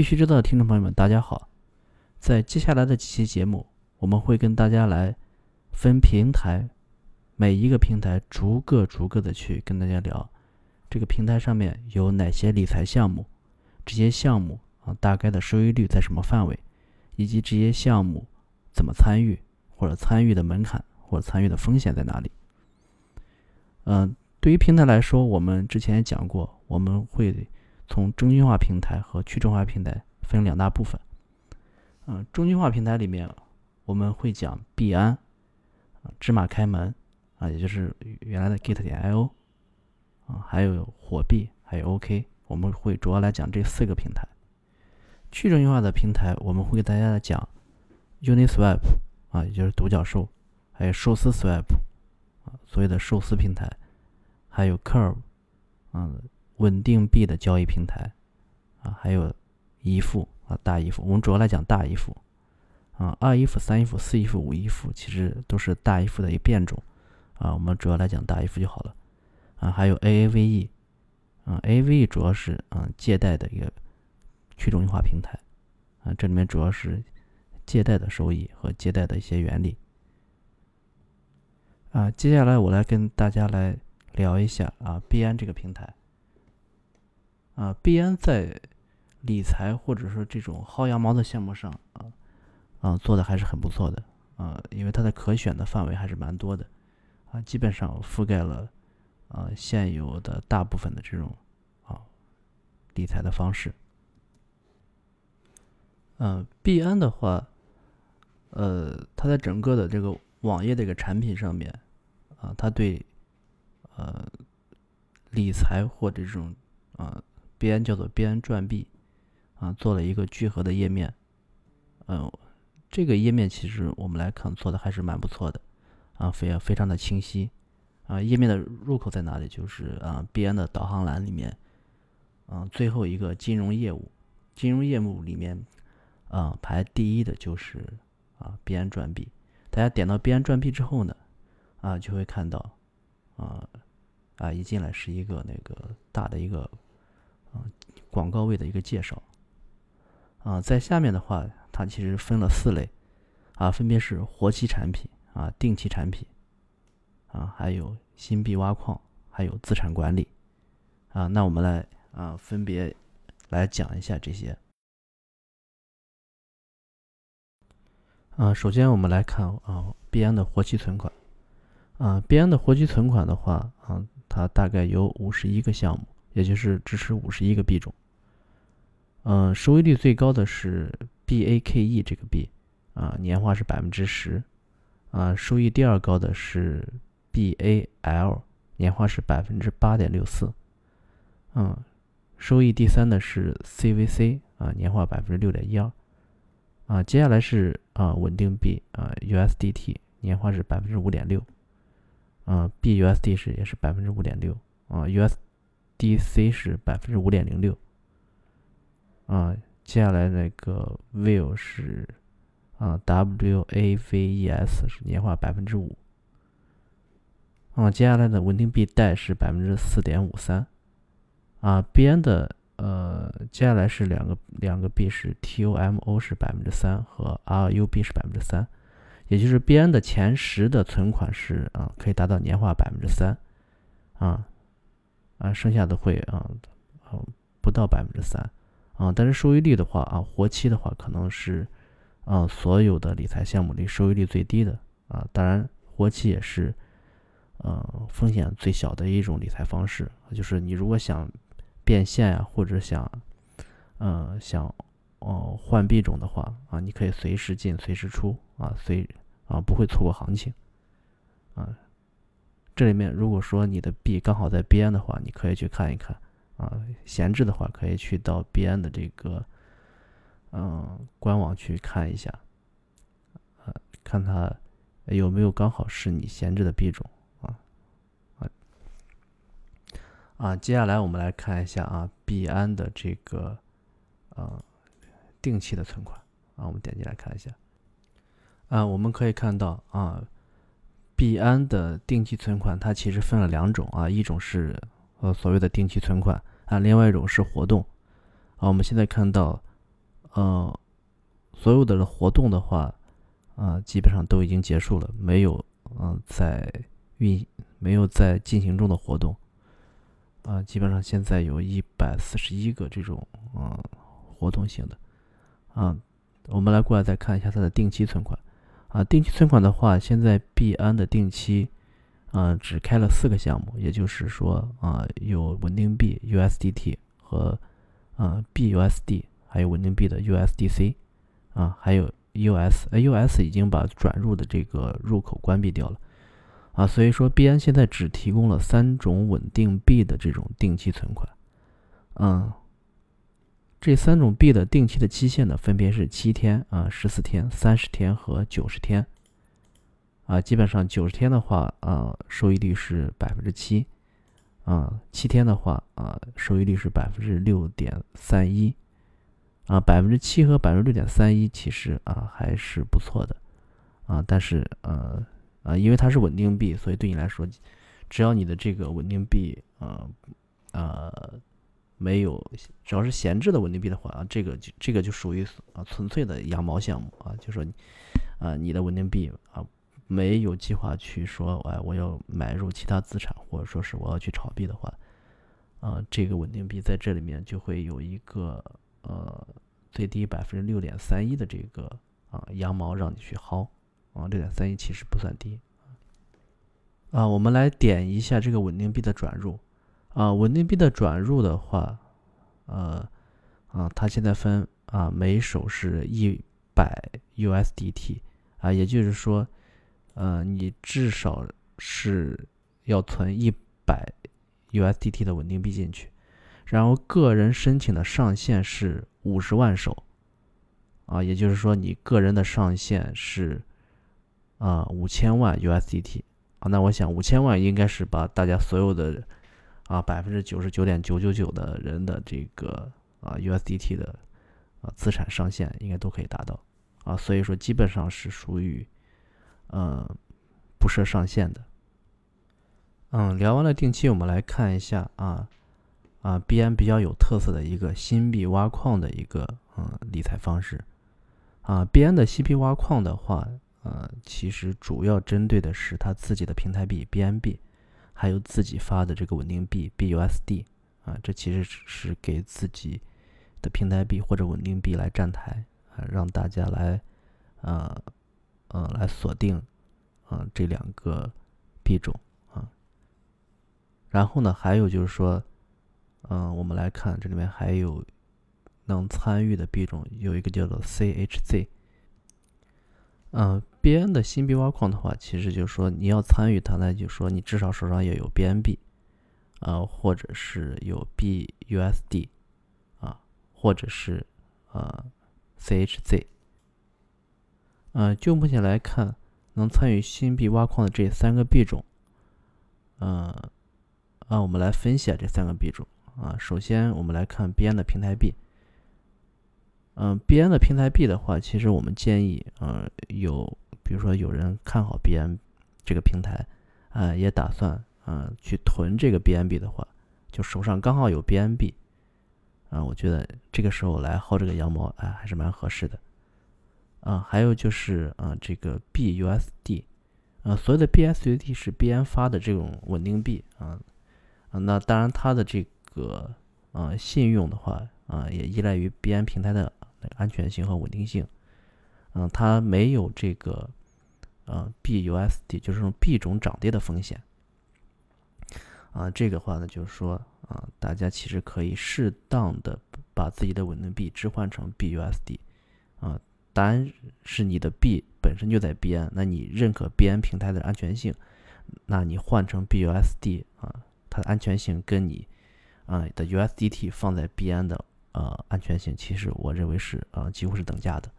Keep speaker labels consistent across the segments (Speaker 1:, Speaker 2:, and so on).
Speaker 1: 必须知道的听众朋友们，大家好。在接下来的几期节目，我们会跟大家来分平台，每一个平台逐个逐个的去跟大家聊，这个平台上面有哪些理财项目，这些项目啊大概的收益率在什么范围，以及这些项目怎么参与，或者参与的门槛或者参与的风险在哪里。嗯，对于平台来说，我们之前也讲过，我们会从中心化平台和去中心化平台分两大部分。嗯，中心化平台里面，我们会讲币安，啊，芝麻开门，啊，也就是原来的 Git 点 io，啊，还有火币，还有 OK，我们会主要来讲这四个平台。去中心化的平台，我们会给大家讲 Uniswap，啊，也就是独角兽，还有寿司 Swap，啊，所谓的寿司平台，还有 Curve，嗯，稳定币的交易平台，啊，还有一付。啊，大衣服，我们主要来讲大衣服，啊，二衣服、三衣服、四衣服、五衣服，其实都是大衣服的一变种，啊，我们主要来讲大衣服就好了，啊，还有 AAVE，啊，AAVE 主要是啊借贷的一个去中心化平台，啊，这里面主要是借贷的收益和借贷的一些原理，啊，接下来我来跟大家来聊一下啊币安这个平台，啊，币安在。理财或者说这种薅羊毛的项目上啊，啊做的还是很不错的啊，因为它的可选的范围还是蛮多的啊，基本上覆盖了啊现有的大部分的这种啊理财的方式。嗯，币安的话，呃，它在整个的这个网页的一个产品上面啊，它对呃理财或者这种啊边叫做边转币。啊，做了一个聚合的页面，嗯，这个页面其实我们来看做的还是蛮不错的，啊，非非常的清晰，啊，页面的入口在哪里？就是啊，边的导航栏里面，嗯，最后一个金融业务，金融业务里面，啊，排第一的就是啊，边转币。大家点到边转币之后呢，啊，就会看到，啊，啊，一进来是一个那个大的一个，广告位的一个介绍。啊，在下面的话，它其实分了四类，啊，分别是活期产品啊、定期产品啊，还有新币挖矿，还有资产管理啊。那我们来啊，分别来讲一下这些。啊，首先我们来看啊，币安的活期存款啊，币安的活期存款的话啊，它大概有五十一个项目，也就是支持五十一个币种。嗯，收益率最高的是 BAKE 这个币，啊，年化是百分之十，啊，收益第二高的是 BAL，年化是百分之八点六四，嗯，收益第三的是 CVC，啊，年化百分之六点一二，啊，接下来是啊稳定币啊 USDT，年化是百分之五点六，啊，BUSD 是也是百分之五点六，啊 US D C 是百分之五点零六。啊，接下来那个 Will 是啊，WAVES 是年化百分之五。啊，接下来的稳定币贷是百分之四点五三。啊，边的呃，接下来是两个两个币是 TOMO 是百分之三和 RUB 是百分之三，也就是边的前十的存款是啊，可以达到年化百分之三。啊啊，剩下的会啊啊不到百分之三。啊，但是收益率的话啊，活期的话可能是，啊，所有的理财项目里收益率最低的啊。当然，活期也是，呃，风险最小的一种理财方式。就是你如果想变现呀，或者想，呃，想哦换币种的话啊，你可以随时进，随时出啊，随啊不会错过行情啊。这里面如果说你的币刚好在边的话，你可以去看一看。啊，闲置的话可以去到币安的这个，嗯，官网去看一下，啊，看它有没有刚好是你闲置的币种啊，啊，啊，接下来我们来看一下啊，币安的这个，呃，定期的存款啊，我们点击来看一下，啊，我们可以看到啊，币安的定期存款它其实分了两种啊，一种是呃所谓的定期存款。啊，另外一种是活动，啊，我们现在看到，呃，所有的活动的话，啊，基本上都已经结束了，没有嗯在运没有在进行中的活动，啊，基本上现在有一百四十一个这种嗯活动性的，啊，我们来过来再看一下它的定期存款，啊，定期存款的话，现在币安的定期。啊，只开了四个项目，也就是说，啊，有稳定币 USDT 和啊 BUSD，还有稳定币的 USDC，啊，还有 US，US 已经把转入的这个入口关闭掉了，啊，所以说币安现在只提供了三种稳定币的这种定期存款，嗯，这三种币的定期的期限呢，分别是七天、啊十四天、三十天和九十天。啊，基本上九十天的话，啊，收益率是百分之七，啊，七天的话，啊，收益率是百分之六点三一，啊，百分之七和百分之六点三一其实啊还是不错的，啊，但是呃，啊，因为它是稳定币，所以对你来说，只要你的这个稳定币，啊，呃，没有，只要是闲置的稳定币的话，啊，这个就这个就属于啊纯粹的羊毛项目啊，就说你，啊，你的稳定币啊。没有计划去说，哎，我要买入其他资产，或者说是我要去炒币的话，啊，这个稳定币在这里面就会有一个呃最低百分之六点三一的这个啊羊毛让你去薅，啊，六点三一其实不算低，啊，我们来点一下这个稳定币的转入，啊，稳定币的转入的话，呃，啊，它现在分啊每手是一百 USDT，啊，也就是说。呃，你至少是要存一百 USDT 的稳定币进去，然后个人申请的上限是五十万手，啊，也就是说你个人的上限是啊五千万 USDT 啊，那我想五千万应该是把大家所有的啊百分之九十九点九九九的人的这个啊 USDT 的啊资产上限应该都可以达到啊，所以说基本上是属于。嗯，不设上限的。嗯，聊完了定期，我们来看一下啊啊，币安比较有特色的一个新币挖矿的一个嗯理财方式啊。币安的新币挖矿的话，呃，其实主要针对的是它自己的平台币 BNB，还有自己发的这个稳定币 BUSD 啊，这其实是给自己的平台币或者稳定币来站台啊，让大家来呃。嗯，来锁定，嗯，这两个币种啊。然后呢，还有就是说，嗯，我们来看这里面还有能参与的币种，有一个叫做 CHZ。嗯，BN 的新币挖矿的话，其实就是说你要参与它，那就说你至少手上要有 BNB，啊，或者是有 BUSD，啊，或者是啊 CHZ。呃，就目前来看，能参与新币挖矿的这三个币种，呃，啊，我们来分析下这三个币种啊。首先，我们来看 BN 的平台币。嗯，BN 的平台币的话，其实我们建议，呃，有比如说有人看好 BN 这个平台，啊，也打算，嗯，去囤这个 BNB 的话，就手上刚好有 BNB，啊，我觉得这个时候来薅这个羊毛，哎，还是蛮合适的。啊，还有就是啊，这个 BUSD，啊，所有的 BUSD 是 BN 发的这种稳定币啊，啊，那当然它的这个啊信用的话啊，也依赖于 BN 平台的安全性和稳定性，嗯，它没有这个啊 BUSD 就是币种涨跌的风险，啊，这个话呢就是说啊，大家其实可以适当的把自己的稳定币置换成 BUSD，啊。当然是你的币本身就在币安，那你认可币安平台的安全性，那你换成 BUSD 啊，它的安全性跟你啊的 USDT 放在币安的呃安全性，其实我认为是啊几乎是等价的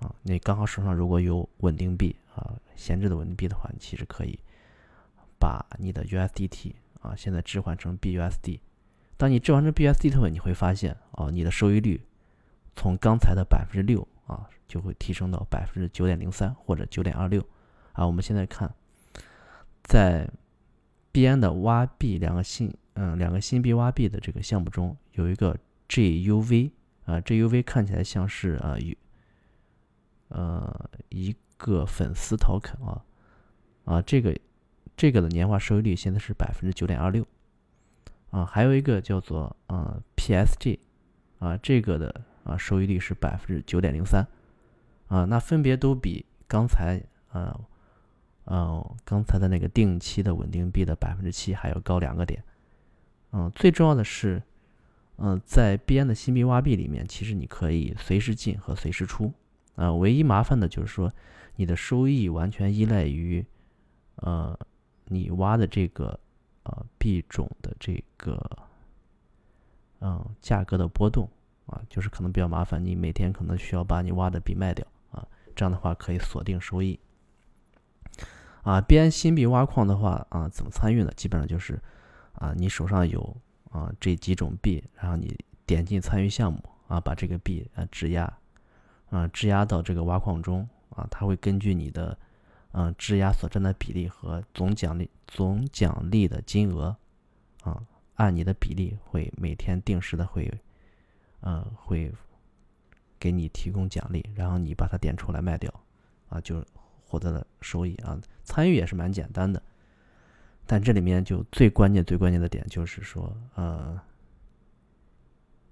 Speaker 1: 啊。你刚好手上如果有稳定币啊闲置的稳定币的话，你其实可以把你的 USDT 啊现在置换成 BUSD。当你置换成 BUSD 的时候，你会发现啊你的收益率从刚才的百分之六。啊，就会提升到百分之九点零三或者九点二六，啊，我们现在看，在币安的挖币两个新，嗯，两个新币挖币的这个项目中，有一个 GUV 啊，GUV 看起来像是啊一呃一个粉丝 token 啊啊，这个这个的年化收益率现在是百分之九点二六啊，还有一个叫做啊 PSG 啊，这个的啊收益率是百分之九点零三啊，那分别都比刚才啊呃刚才的那个定期的稳定币的百分之七还要高两个点。嗯，最重要的是。嗯，在边的新币挖币里面，其实你可以随时进和随时出，啊，唯一麻烦的就是说，你的收益完全依赖于，呃，你挖的这个，呃，币种的这个，嗯，价格的波动，啊，就是可能比较麻烦，你每天可能需要把你挖的币卖掉，啊，这样的话可以锁定收益。啊，边新币挖矿的话，啊，怎么参与呢？基本上就是，啊，你手上有。啊，这几种币，然后你点进参与项目啊，把这个币啊质押，啊质押到这个挖矿中啊，它会根据你的嗯质押所占的比例和总奖励总奖励的金额啊，按你的比例会每天定时的会嗯会给你提供奖励，然后你把它点出来卖掉啊，就获得了收益啊。参与也是蛮简单的。但这里面就最关键、最关键的点就是说，呃，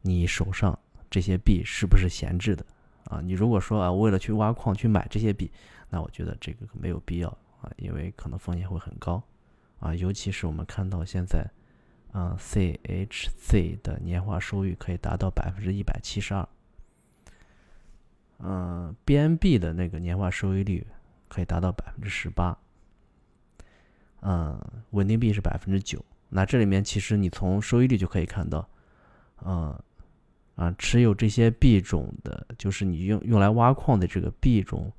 Speaker 1: 你手上这些币是不是闲置的啊？你如果说啊，为了去挖矿去买这些币，那我觉得这个没有必要啊，因为可能风险会很高啊。尤其是我们看到现在，啊，CHZ 的年化收益可以达到百分之一百七十二，嗯，BNB 的那个年化收益率可以达到百分之十八。嗯，稳定币是百分之九。那这里面其实你从收益率就可以看到，嗯，啊，持有这些币种的，就是你用用来挖矿的这个币种，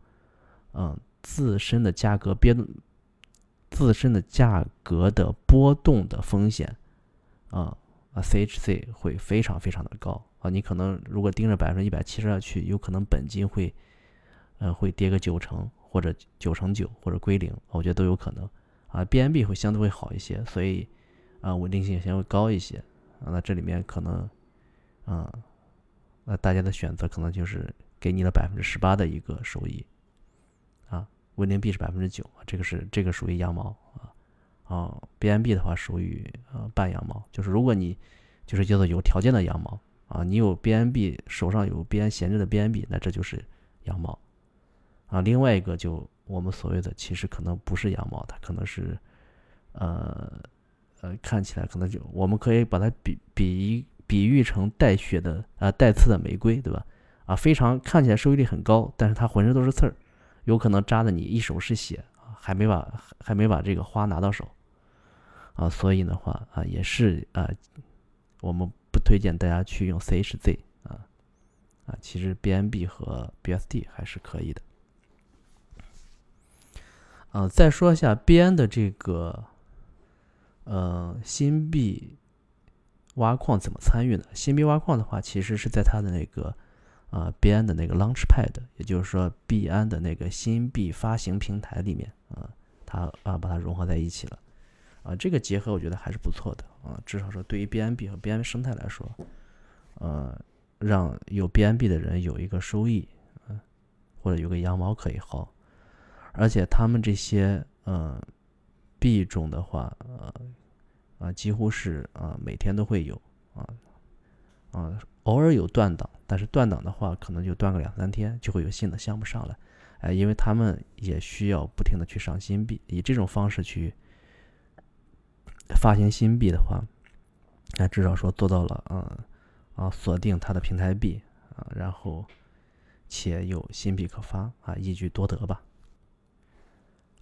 Speaker 1: 嗯，自身的价格变，自身的价格的波动的风险，啊啊，CHC 会非常非常的高啊。你可能如果盯着百分之一百七十二去，有可能本金会，呃，会跌个九成或者九成九或者归零，我觉得都有可能。啊，BNB 会相对会好一些，所以啊，稳定性相对高一些啊。那这里面可能，啊，那大家的选择可能就是给你了百分之十八的一个收益啊。稳定币是百分之九，这个是这个属于羊毛啊。啊，BNB 的话属于呃半羊毛，就是如果你就是叫做有条件的羊毛啊，你有 BNB 手上有 BN 闲置的 BNB，那这就是羊毛啊。另外一个就。我们所谓的其实可能不是羊毛，它可能是，呃，呃，看起来可能就我们可以把它比比比喻成带血的啊带刺的玫瑰，对吧？啊，非常看起来收益率很高，但是它浑身都是刺儿，有可能扎的你一手是血，还没把还没把这个花拿到手啊，所以的话啊，也是啊，我们不推荐大家去用 CHZ 啊啊，其实 BNB 和 BSD 还是可以的。啊，再说一下边的这个，呃，新币挖矿怎么参与呢？新币挖矿的话，其实是在它的那个，啊，边的那个 Launchpad，也就是说币安的那个新币发行平台里面，啊，它啊把它融合在一起了，啊，这个结合我觉得还是不错的，啊，至少说对于 BNB 和 BNB 生态来说，呃，让有 BNB 的人有一个收益，啊，或者有个羊毛可以薅。而且他们这些呃币种的话，呃啊几乎是啊每天都会有啊啊偶尔有断档，但是断档的话可能就断个两三天，就会有新的项目上来，哎，因为他们也需要不停的去上新币，以这种方式去发行新币的话，那至少说做到了嗯啊锁定它的平台币啊，然后且有新币可发啊，一举多得吧。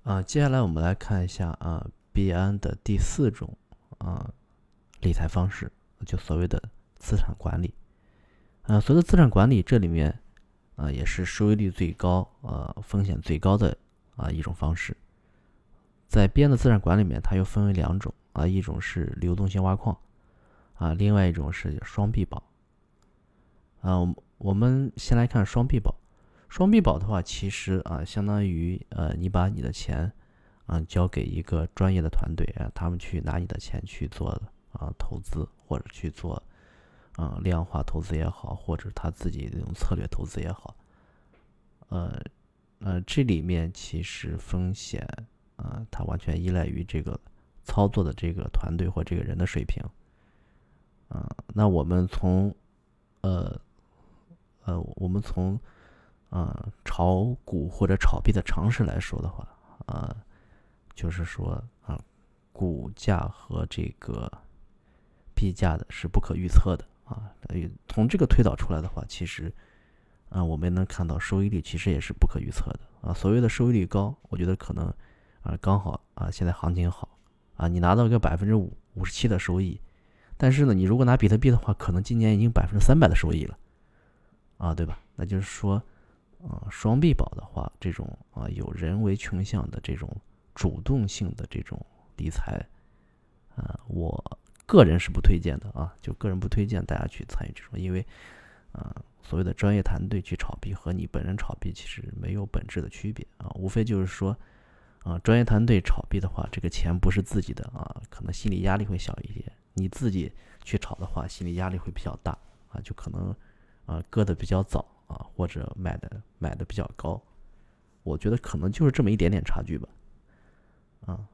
Speaker 1: 啊，接下来我们来看一下啊，币安的第四种啊理财方式，就所谓的资产管理。啊，所谓的资产管理，这里面啊也是收益率最高、呃风险最高的啊一种方式。在币安的资产管理里面，它又分为两种啊，一种是流动性挖矿啊，另外一种是双币宝。啊，我们先来看双币宝。双币宝的话，其实啊，相当于呃，你把你的钱啊交给一个专业的团队啊，他们去拿你的钱去做啊投资或者去做啊量化投资也好，或者他自己这种策略投资也好，呃呃，这里面其实风险啊，它完全依赖于这个操作的这个团队或这个人的水平。啊，那我们从呃呃，我们从啊炒股或者炒币的常识来说的话，啊，就是说啊，股价和这个币价的是不可预测的啊。从这个推导出来的话，其实啊，我们能看到收益率其实也是不可预测的啊。所谓的收益率高，我觉得可能啊刚好啊现在行情好啊，你拿到一个百分之五五十七的收益。但是呢，你如果拿比特币的话，可能今年已经百分之三百的收益了，啊，对吧？那就是说，啊，双币宝的话，这种啊有人为倾向的这种主动性的这种理财，啊，我个人是不推荐的啊，就个人不推荐大家去参与这种，因为，啊，所谓的专业团队去炒币和你本人炒币其实没有本质的区别啊，无非就是说，啊，专业团队炒币的话，这个钱不是自己的啊，可能心理压力会小一点。你自己去炒的话，心理压力会比较大啊，就可能啊割的比较早啊，或者买的买的比较高，我觉得可能就是这么一点点差距吧，啊，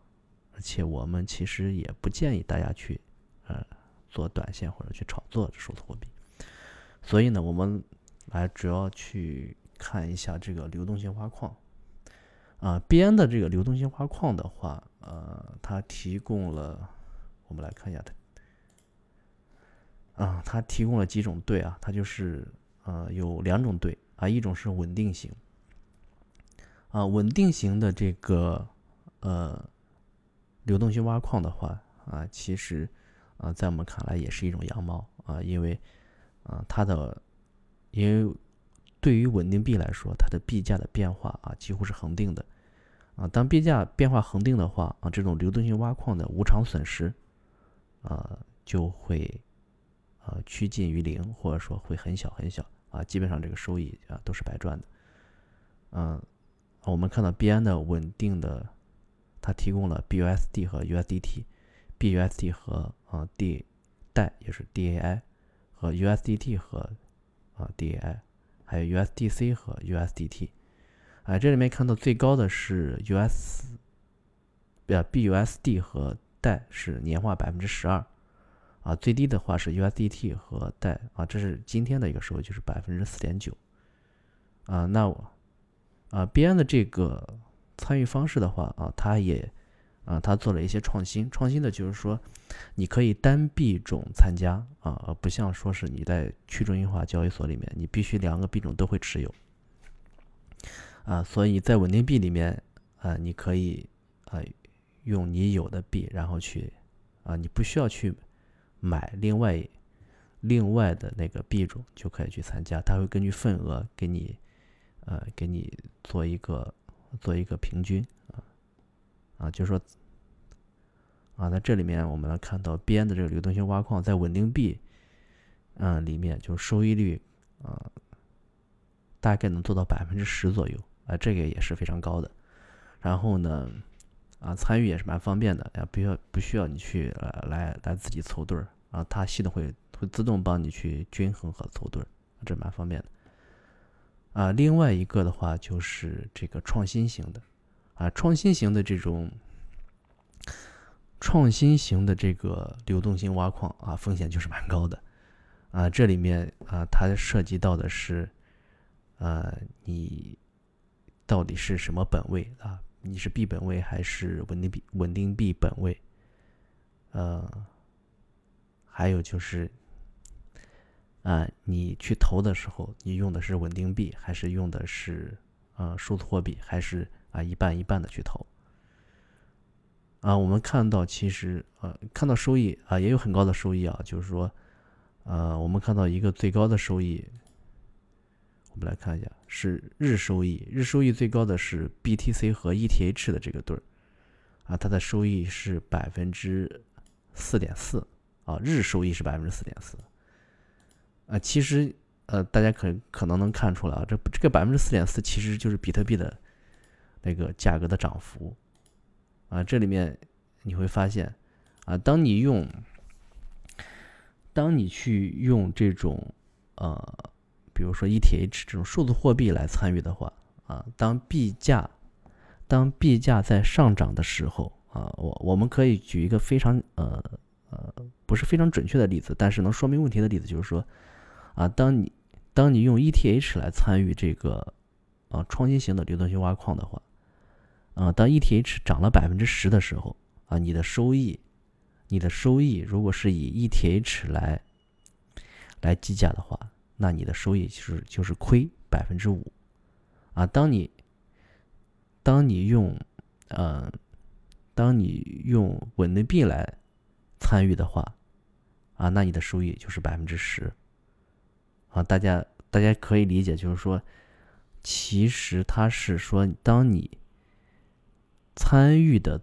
Speaker 1: 而且我们其实也不建议大家去呃做短线或者去炒作数字货币，所以呢，我们来主要去看一下这个流动性挖矿。啊，边的这个流动性挖矿的话，呃，它提供了，我们来看一下它。啊，它提供了几种对啊，它就是呃有两种对啊，一种是稳定型啊，稳定型的这个呃流动性挖矿的话啊，其实啊在我们看来也是一种羊毛啊，因为啊它的因为对于稳定币来说，它的币价的变化啊几乎是恒定的啊，当币价变化恒定的话啊，这种流动性挖矿的无偿损失啊就会。呃，趋近于零，或者说会很小很小啊，基本上这个收益啊都是白赚的。嗯，我们看到币安的稳定的，它提供了 BUSD 和 USDT，BUSD 和啊 D 代也是 DAI 和 USDT 和啊 DAI，还有 USDC 和 USDT。啊，这里面看到最高的是 US，呃 BUSD 和代是年化百分之十二。啊，最低的话是 USDT 和贷啊，这是今天的一个收益，就是百分之四点九。啊，那我啊，BN 的这个参与方式的话啊，它也啊，它做了一些创新。创新的就是说，你可以单币种参加啊，而不像说是你在去中心化交易所里面，你必须两个币种都会持有。啊，所以在稳定币里面啊，你可以啊用你有的币，然后去啊，你不需要去。买另外另外的那个币种就可以去参加，它会根据份额给你，呃，给你做一个做一个平均啊啊，就说啊，在这里面我们能看到边的这个流动性挖矿在稳定币嗯里面就收益率啊大概能做到百分之十左右啊，这个也是非常高的。然后呢？啊，参与也是蛮方便的，啊，不要不需要你去呃来来自己凑对儿啊，它系统会会自动帮你去均衡和凑对儿，这蛮方便的。啊，另外一个的话就是这个创新型的，啊，创新型的这种创新型的这个流动性挖矿啊，风险就是蛮高的，啊，这里面啊，它涉及到的是，呃，你到底是什么本位啊？你是币本位还是稳定币？稳定币本位，呃，还有就是，啊，你去投的时候，你用的是稳定币，还是用的是啊数字货币，还是啊一半一半的去投？啊，我们看到其实啊，看到收益啊也有很高的收益啊，就是说，呃，我们看到一个最高的收益。我们来看一下，是日收益，日收益最高的是 BTC 和 ETH 的这个对儿，啊，它的收益是百分之四点四，啊，日收益是百分之四点四，啊，其实呃，大家可可能能看出来啊，这这个百分之四点四其实就是比特币的那个价格的涨幅，啊，这里面你会发现，啊，当你用当你去用这种呃，比如说 ETH 这种数字货币来参与的话啊，当币价当币价在上涨的时候啊，我我们可以举一个非常呃呃不是非常准确的例子，但是能说明问题的例子，就是说啊，当你当你用 ETH 来参与这个啊创新型的流动性挖矿的话，啊，当 ETH 涨了百分之十的时候啊，你的收益，你的收益如果是以 ETH 来来计价的话，那你的收益就是就是亏百分之五啊。当你当你用呃当你用稳定币来参与的话啊，那你的收益就是百分之十啊。大家大家可以理解，就是说，其实它是说，当你参与的，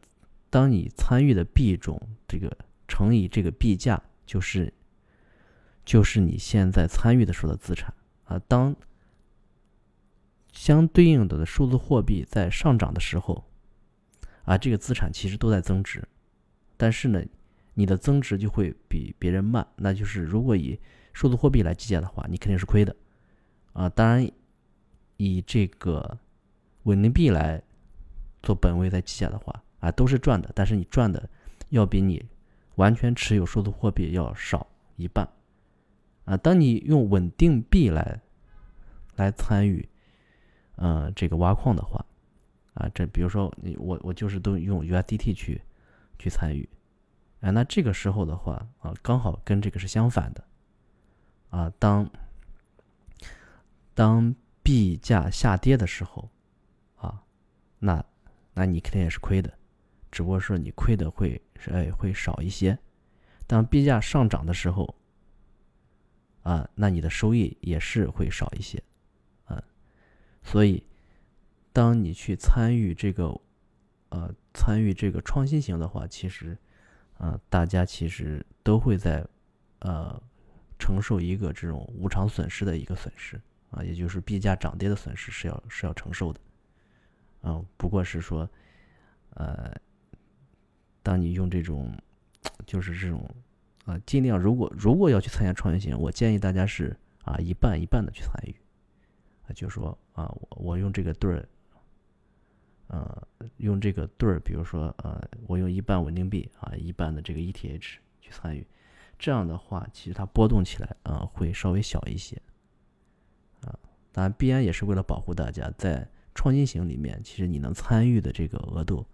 Speaker 1: 当你参与的币种这个乘以这个币价，就是就是你现在参与的时候的资产啊。当相对应的数字货币在上涨的时候，啊，这个资产其实都在增值，但是呢，你的增值就会比别人慢。那就是如果以数字货币来计价的话，你肯定是亏的啊。当然，以这个稳定币来。做本位在计价的话啊，都是赚的，但是你赚的要比你完全持有数字货币要少一半啊。当你用稳定币来来参与，呃，这个挖矿的话啊，这比如说你我我就是都用 USDT 去去参与，啊，那这个时候的话啊，刚好跟这个是相反的啊。当当币价下跌的时候啊，那那你肯定也是亏的，只不过说你亏的会是哎会少一些。当币价上涨的时候，啊，那你的收益也是会少一些，啊，所以当你去参与这个，呃，参与这个创新型的话，其实，啊，大家其实都会在，呃，承受一个这种无偿损失的一个损失，啊，也就是币价涨跌的损失是要是要承受的。嗯，不过是说，呃，当你用这种，就是这种，啊，尽量如果如果要去参加创业型，我建议大家是啊一半一半的去参与，啊，就是说啊我我用这个对儿，呃，用这个对儿，比如说呃，我用一半稳定币啊，一半的这个 ETH 去参与，这样的话，其实它波动起来啊会稍微小一些，啊，当然币安也是为了保护大家在。创新型里面，其实你能参与的这个额度，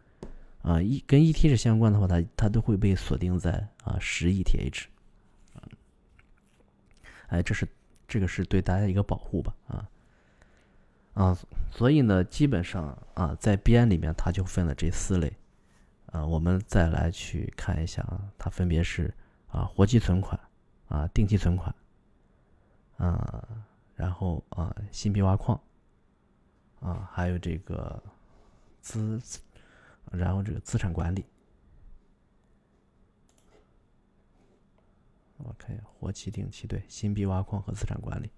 Speaker 1: 啊，一跟 ETH 相关的话，它它都会被锁定在啊十 ETH，哎，这是这个是对大家一个保护吧，啊啊，所以呢，基本上啊，在边里面它就分了这四类，啊，我们再来去看一下啊，它分别是啊活期存款啊定期存款，啊，然后啊新币挖矿。啊，还有这个资，然后这个资产管理，OK，活期、定期，对，新币挖矿和资产管理。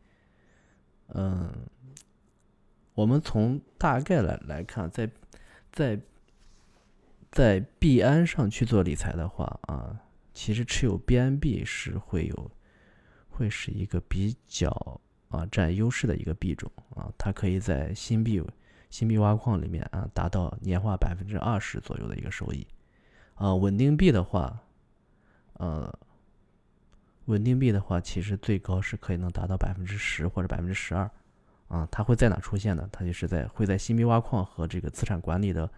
Speaker 1: 嗯，我们从大概来来看，在在在币安上去做理财的话啊，其实持有 BNB 是会有，会是一个比较。啊，占优势的一个币种啊，它可以在新币新币挖矿里面啊，达到年化百分之二十左右的一个收益。啊，稳定币的话，呃，稳定币的话，其实最高是可以能达到百分之十或者百分之十二。啊，它会在哪出现呢？它就是在会在新币挖矿和这个资产管理的，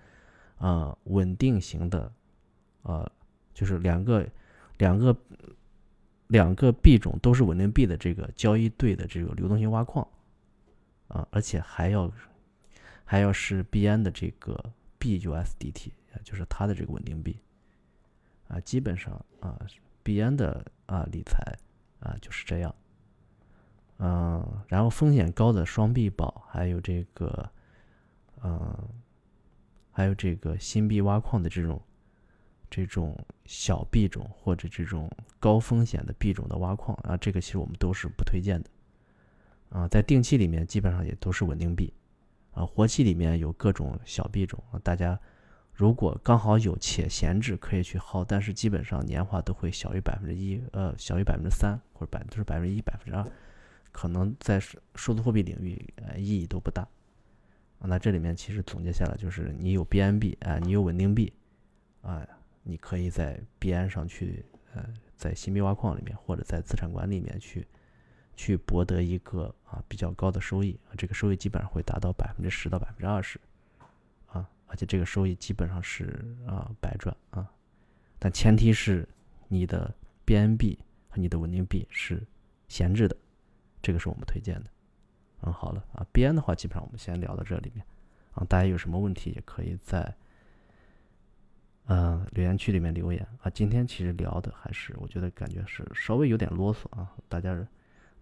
Speaker 1: 呃，稳定型的，呃，就是两个两个。两个币种都是稳定币的这个交易对的这个流动性挖矿，啊，而且还要还要是币安的这个 BUSDT，就是它的这个稳定币，啊，基本上啊，币安的啊理财啊就是这样，嗯，然后风险高的双币宝，还有这个，嗯，还有这个新币挖矿的这种。这种小币种或者这种高风险的币种的挖矿啊，这个其实我们都是不推荐的。啊，在定期里面基本上也都是稳定币，啊，活期里面有各种小币种，大家如果刚好有且闲置，可以去薅，但是基本上年化都会小于百分之一，呃，小于百分之三或者百都是百分之一、百分之二，可能在数字货币领域呃意义都不大。啊，那这里面其实总结下来就是，你有 BNB 啊，你有稳定币啊，你可以在币安上去，呃，在新币挖矿里面或者在资产管理里面去去博得一个啊比较高的收益啊，这个收益基本上会达到百分之十到百分之二十。啊而且这个收益基本上是啊白赚啊，但前提是你的 BNB 和你的稳定币是闲置的，这个是我们推荐的。嗯，好了啊，BN 的话基本上我们先聊到这里面啊，大家有什么问题也可以在嗯留言区里面留言啊。今天其实聊的还是我觉得感觉是稍微有点啰嗦啊，大家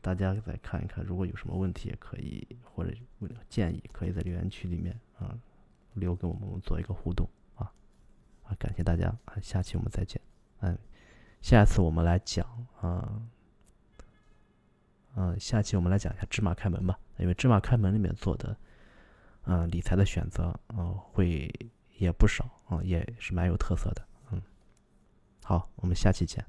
Speaker 1: 大家再看一看，如果有什么问题也可以或者建议，可以在留言区里面啊。留给我们做一个互动啊啊！感谢大家啊，下期我们再见。嗯，下次我们来讲啊，嗯，下期我们来讲一下芝麻开门吧，因为芝麻开门里面做的嗯理财的选择嗯会也不少啊，也是蛮有特色的。嗯，好，我们下期见。